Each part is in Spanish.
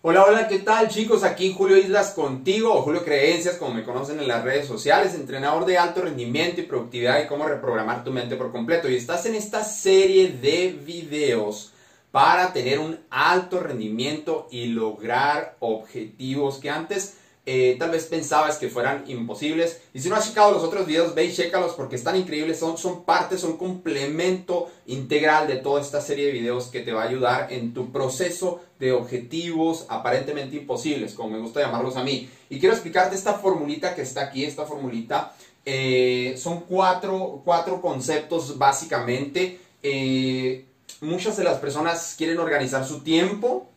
Hola, hola, ¿qué tal chicos? Aquí Julio Islas contigo, o Julio Creencias, como me conocen en las redes sociales, entrenador de alto rendimiento y productividad y cómo reprogramar tu mente por completo. Y estás en esta serie de videos para tener un alto rendimiento y lograr objetivos que antes eh, tal vez pensabas que fueran imposibles. Y si no has checado los otros videos, ve y chécalos porque están increíbles, son, son parte, son complemento integral de toda esta serie de videos que te va a ayudar en tu proceso de objetivos aparentemente imposibles, como me gusta llamarlos a mí. Y quiero explicarte esta formulita que está aquí, esta formulita. Eh, son cuatro, cuatro, conceptos básicamente. Eh, muchas de las personas quieren organizar su tiempo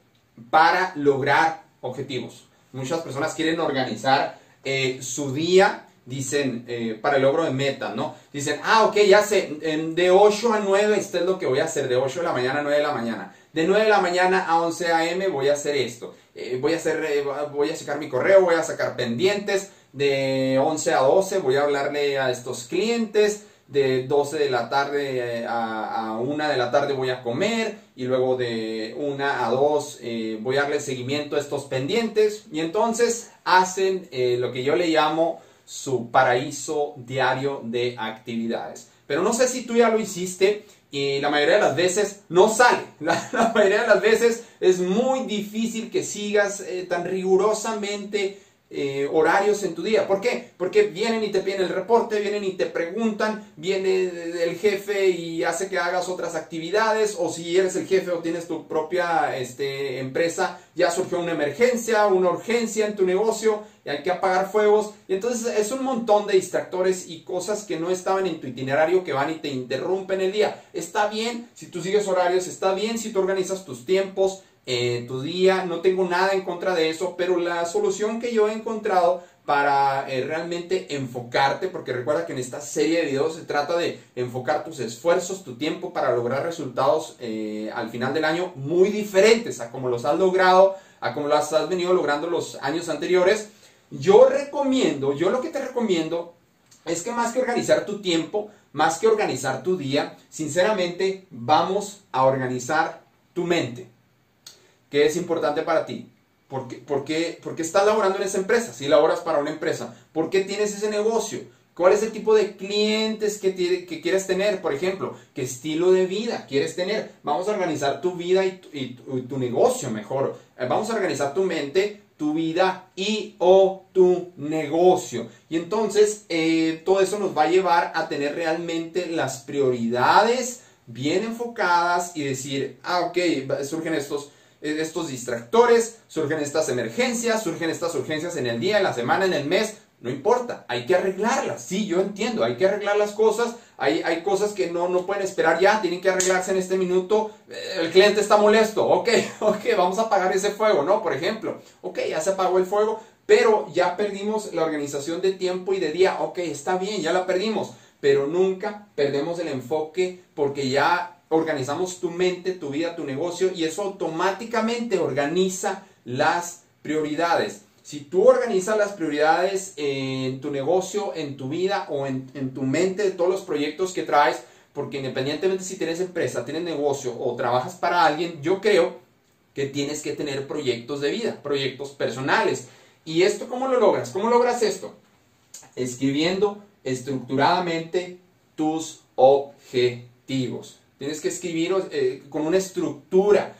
para lograr objetivos. Muchas personas quieren organizar eh, su día, dicen, eh, para el logro de meta, ¿no? Dicen, ah, ok, ya sé, de 8 a 9 esto es lo que voy a hacer, de 8 de la mañana a 9 de la mañana. De 9 de la mañana a 11 a.m. voy a hacer esto. Eh, voy a hacer, voy a checar mi correo, voy a sacar pendientes. De 11 a 12 voy a hablarle a estos clientes de 12 de la tarde eh, a, a 1 de la tarde voy a comer y luego de 1 a 2 eh, voy a darle seguimiento a estos pendientes y entonces hacen eh, lo que yo le llamo su paraíso diario de actividades. Pero no sé si tú ya lo hiciste y la mayoría de las veces no sale. La, la mayoría de las veces es muy difícil que sigas tan rigurosamente eh, horarios en tu día. ¿Por qué? Porque vienen y te piden el reporte, vienen y te preguntan, viene el jefe y hace que hagas otras actividades, o si eres el jefe o tienes tu propia este, empresa, ya surgió una emergencia, una urgencia en tu negocio y hay que apagar fuegos. Y entonces es un montón de distractores y cosas que no estaban en tu itinerario que van y te interrumpen el día. Está bien si tú sigues horarios, está bien si tú organizas tus tiempos, en tu día. No tengo nada en contra de eso, pero la solución que yo he encontrado para eh, realmente enfocarte, porque recuerda que en esta serie de videos se trata de enfocar tus esfuerzos, tu tiempo para lograr resultados eh, al final del año muy diferentes a como los has logrado, a como los has venido logrando los años anteriores. Yo recomiendo, yo lo que te recomiendo es que más que organizar tu tiempo, más que organizar tu día, sinceramente vamos a organizar tu mente. ¿Qué es importante para ti? ¿Por qué, por, qué, ¿Por qué, estás laborando en esa empresa? Si laboras para una empresa, ¿por qué tienes ese negocio? ¿Cuál es el tipo de clientes que, que quieres tener? Por ejemplo, ¿qué estilo de vida quieres tener? Vamos a organizar tu vida y tu, negocio mejor. Eh, vamos a organizar tu mente, tu vida y o tu negocio. Y entonces eh, todo eso nos va a llevar a tener realmente las prioridades bien enfocadas y decir, ah, ok, surgen estos estos distractores, surgen estas emergencias, surgen estas urgencias en el día, en la semana, en el mes, no importa, hay que arreglarlas. Sí, yo entiendo, hay que arreglar las cosas, hay, hay cosas que no, no pueden esperar ya, tienen que arreglarse en este minuto, el cliente está molesto, ok, ok, vamos a apagar ese fuego, ¿no? Por ejemplo, ok, ya se apagó el fuego, pero ya perdimos la organización de tiempo y de día, ok, está bien, ya la perdimos, pero nunca perdemos el enfoque porque ya organizamos tu mente, tu vida, tu negocio y eso automáticamente organiza las prioridades. Si tú organizas las prioridades en tu negocio, en tu vida o en, tu mente de todos los proyectos que traes, porque independientemente si tienes empresa, tienes negocio o trabajas para alguien, yo creo que tienes que tener proyectos de vida, proyectos personales. ¿Y esto cómo lo logras? ¿Cómo logras esto? Escribiendo estructuradamente tus objetivos. Tienes que escribir eh, con una estructura,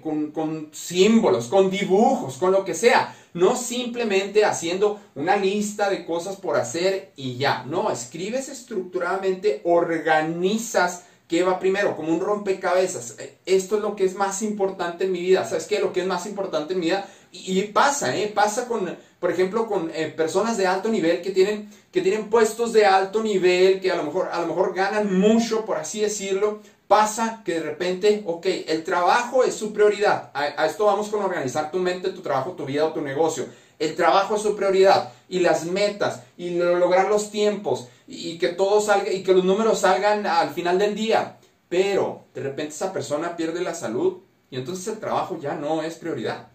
con, con, símbolos, con dibujos, con lo que sea. No simplemente haciendo una lista de cosas por hacer y ya. No, escribes estructuradamente, organizas qué va primero, como un rompecabezas. Eh, esto es lo que es más importante en mi vida. ¿Sabes qué? Lo que es más importante en mi vida. Y, pasa, ¿eh? Pasa con, por ejemplo, con eh, personas de alto nivel que tienen, que tienen puestos de alto nivel, que a lo, mejor, a lo mejor ganan mucho, por así decirlo. Pasa que de repente, ok, el trabajo es su prioridad. A, esto vamos con organizar tu mente, tu trabajo, tu vida o tu negocio. El trabajo es su prioridad y las metas y lograr los tiempos y que todo salga y que los números salgan al final del día. Pero de repente esa persona pierde la salud y entonces el trabajo ya no es prioridad.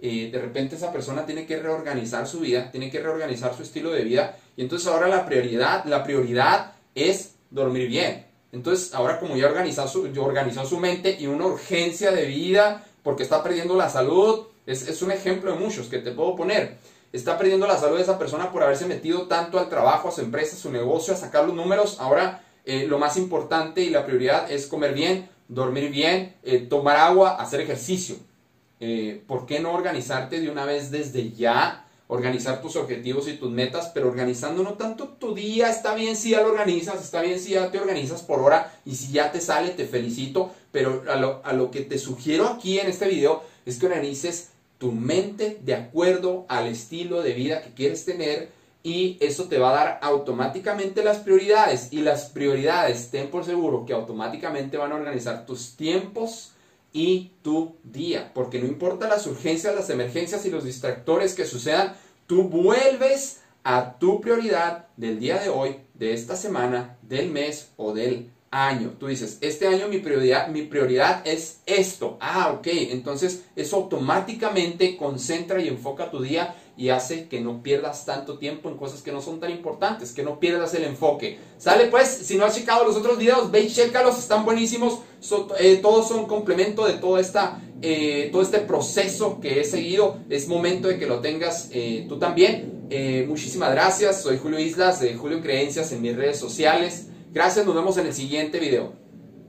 Eh, de repente esa persona tiene que reorganizar su vida, tiene que reorganizar su estilo de vida y entonces ahora la prioridad, la prioridad es dormir bien. Entonces ahora como ya organizó su, organizó su mente y una urgencia de vida porque está perdiendo la salud. Es, es un ejemplo de muchos que te puedo poner. Está perdiendo la salud de esa persona por haberse metido tanto al trabajo, a su empresa, a su negocio, a sacar los números. Ahora eh, lo más importante y la prioridad es comer bien, dormir bien, eh, tomar agua, hacer ejercicio. Eh, ¿Por qué no organizarte de una vez desde ya? Organizar tus objetivos y tus metas, pero organizando no tanto tu día. Está bien si ya lo organizas, está bien si ya te organizas por hora y si ya te sale, te felicito. Pero a lo, a lo que te sugiero aquí en este video es que organices tu mente de acuerdo al estilo de vida que quieres tener y eso te va a dar automáticamente las prioridades y las prioridades, ten por seguro que automáticamente van a organizar tus tiempos y tu día, porque no importa las urgencias, las emergencias y los distractores que sucedan, tú vuelves a tu prioridad del día de hoy, de esta semana, del mes o del año. Tú dices, este año mi prioridad, mi prioridad es esto. Ah, ok. Entonces eso automáticamente concentra y enfoca tu día y hace que no pierdas tanto tiempo en cosas que no son tan importantes, que no pierdas el enfoque. Sale pues, si no has checado los otros videos, ve y checalos, están buenísimos. Eh, todos son complemento de todo, esta, eh, todo este proceso que he seguido. Es momento de que lo tengas eh, tú también. muchísimas gracias. Soy Julio Islas de Julio Creencias en mis redes sociales. Gracias, nos vemos en el siguiente video.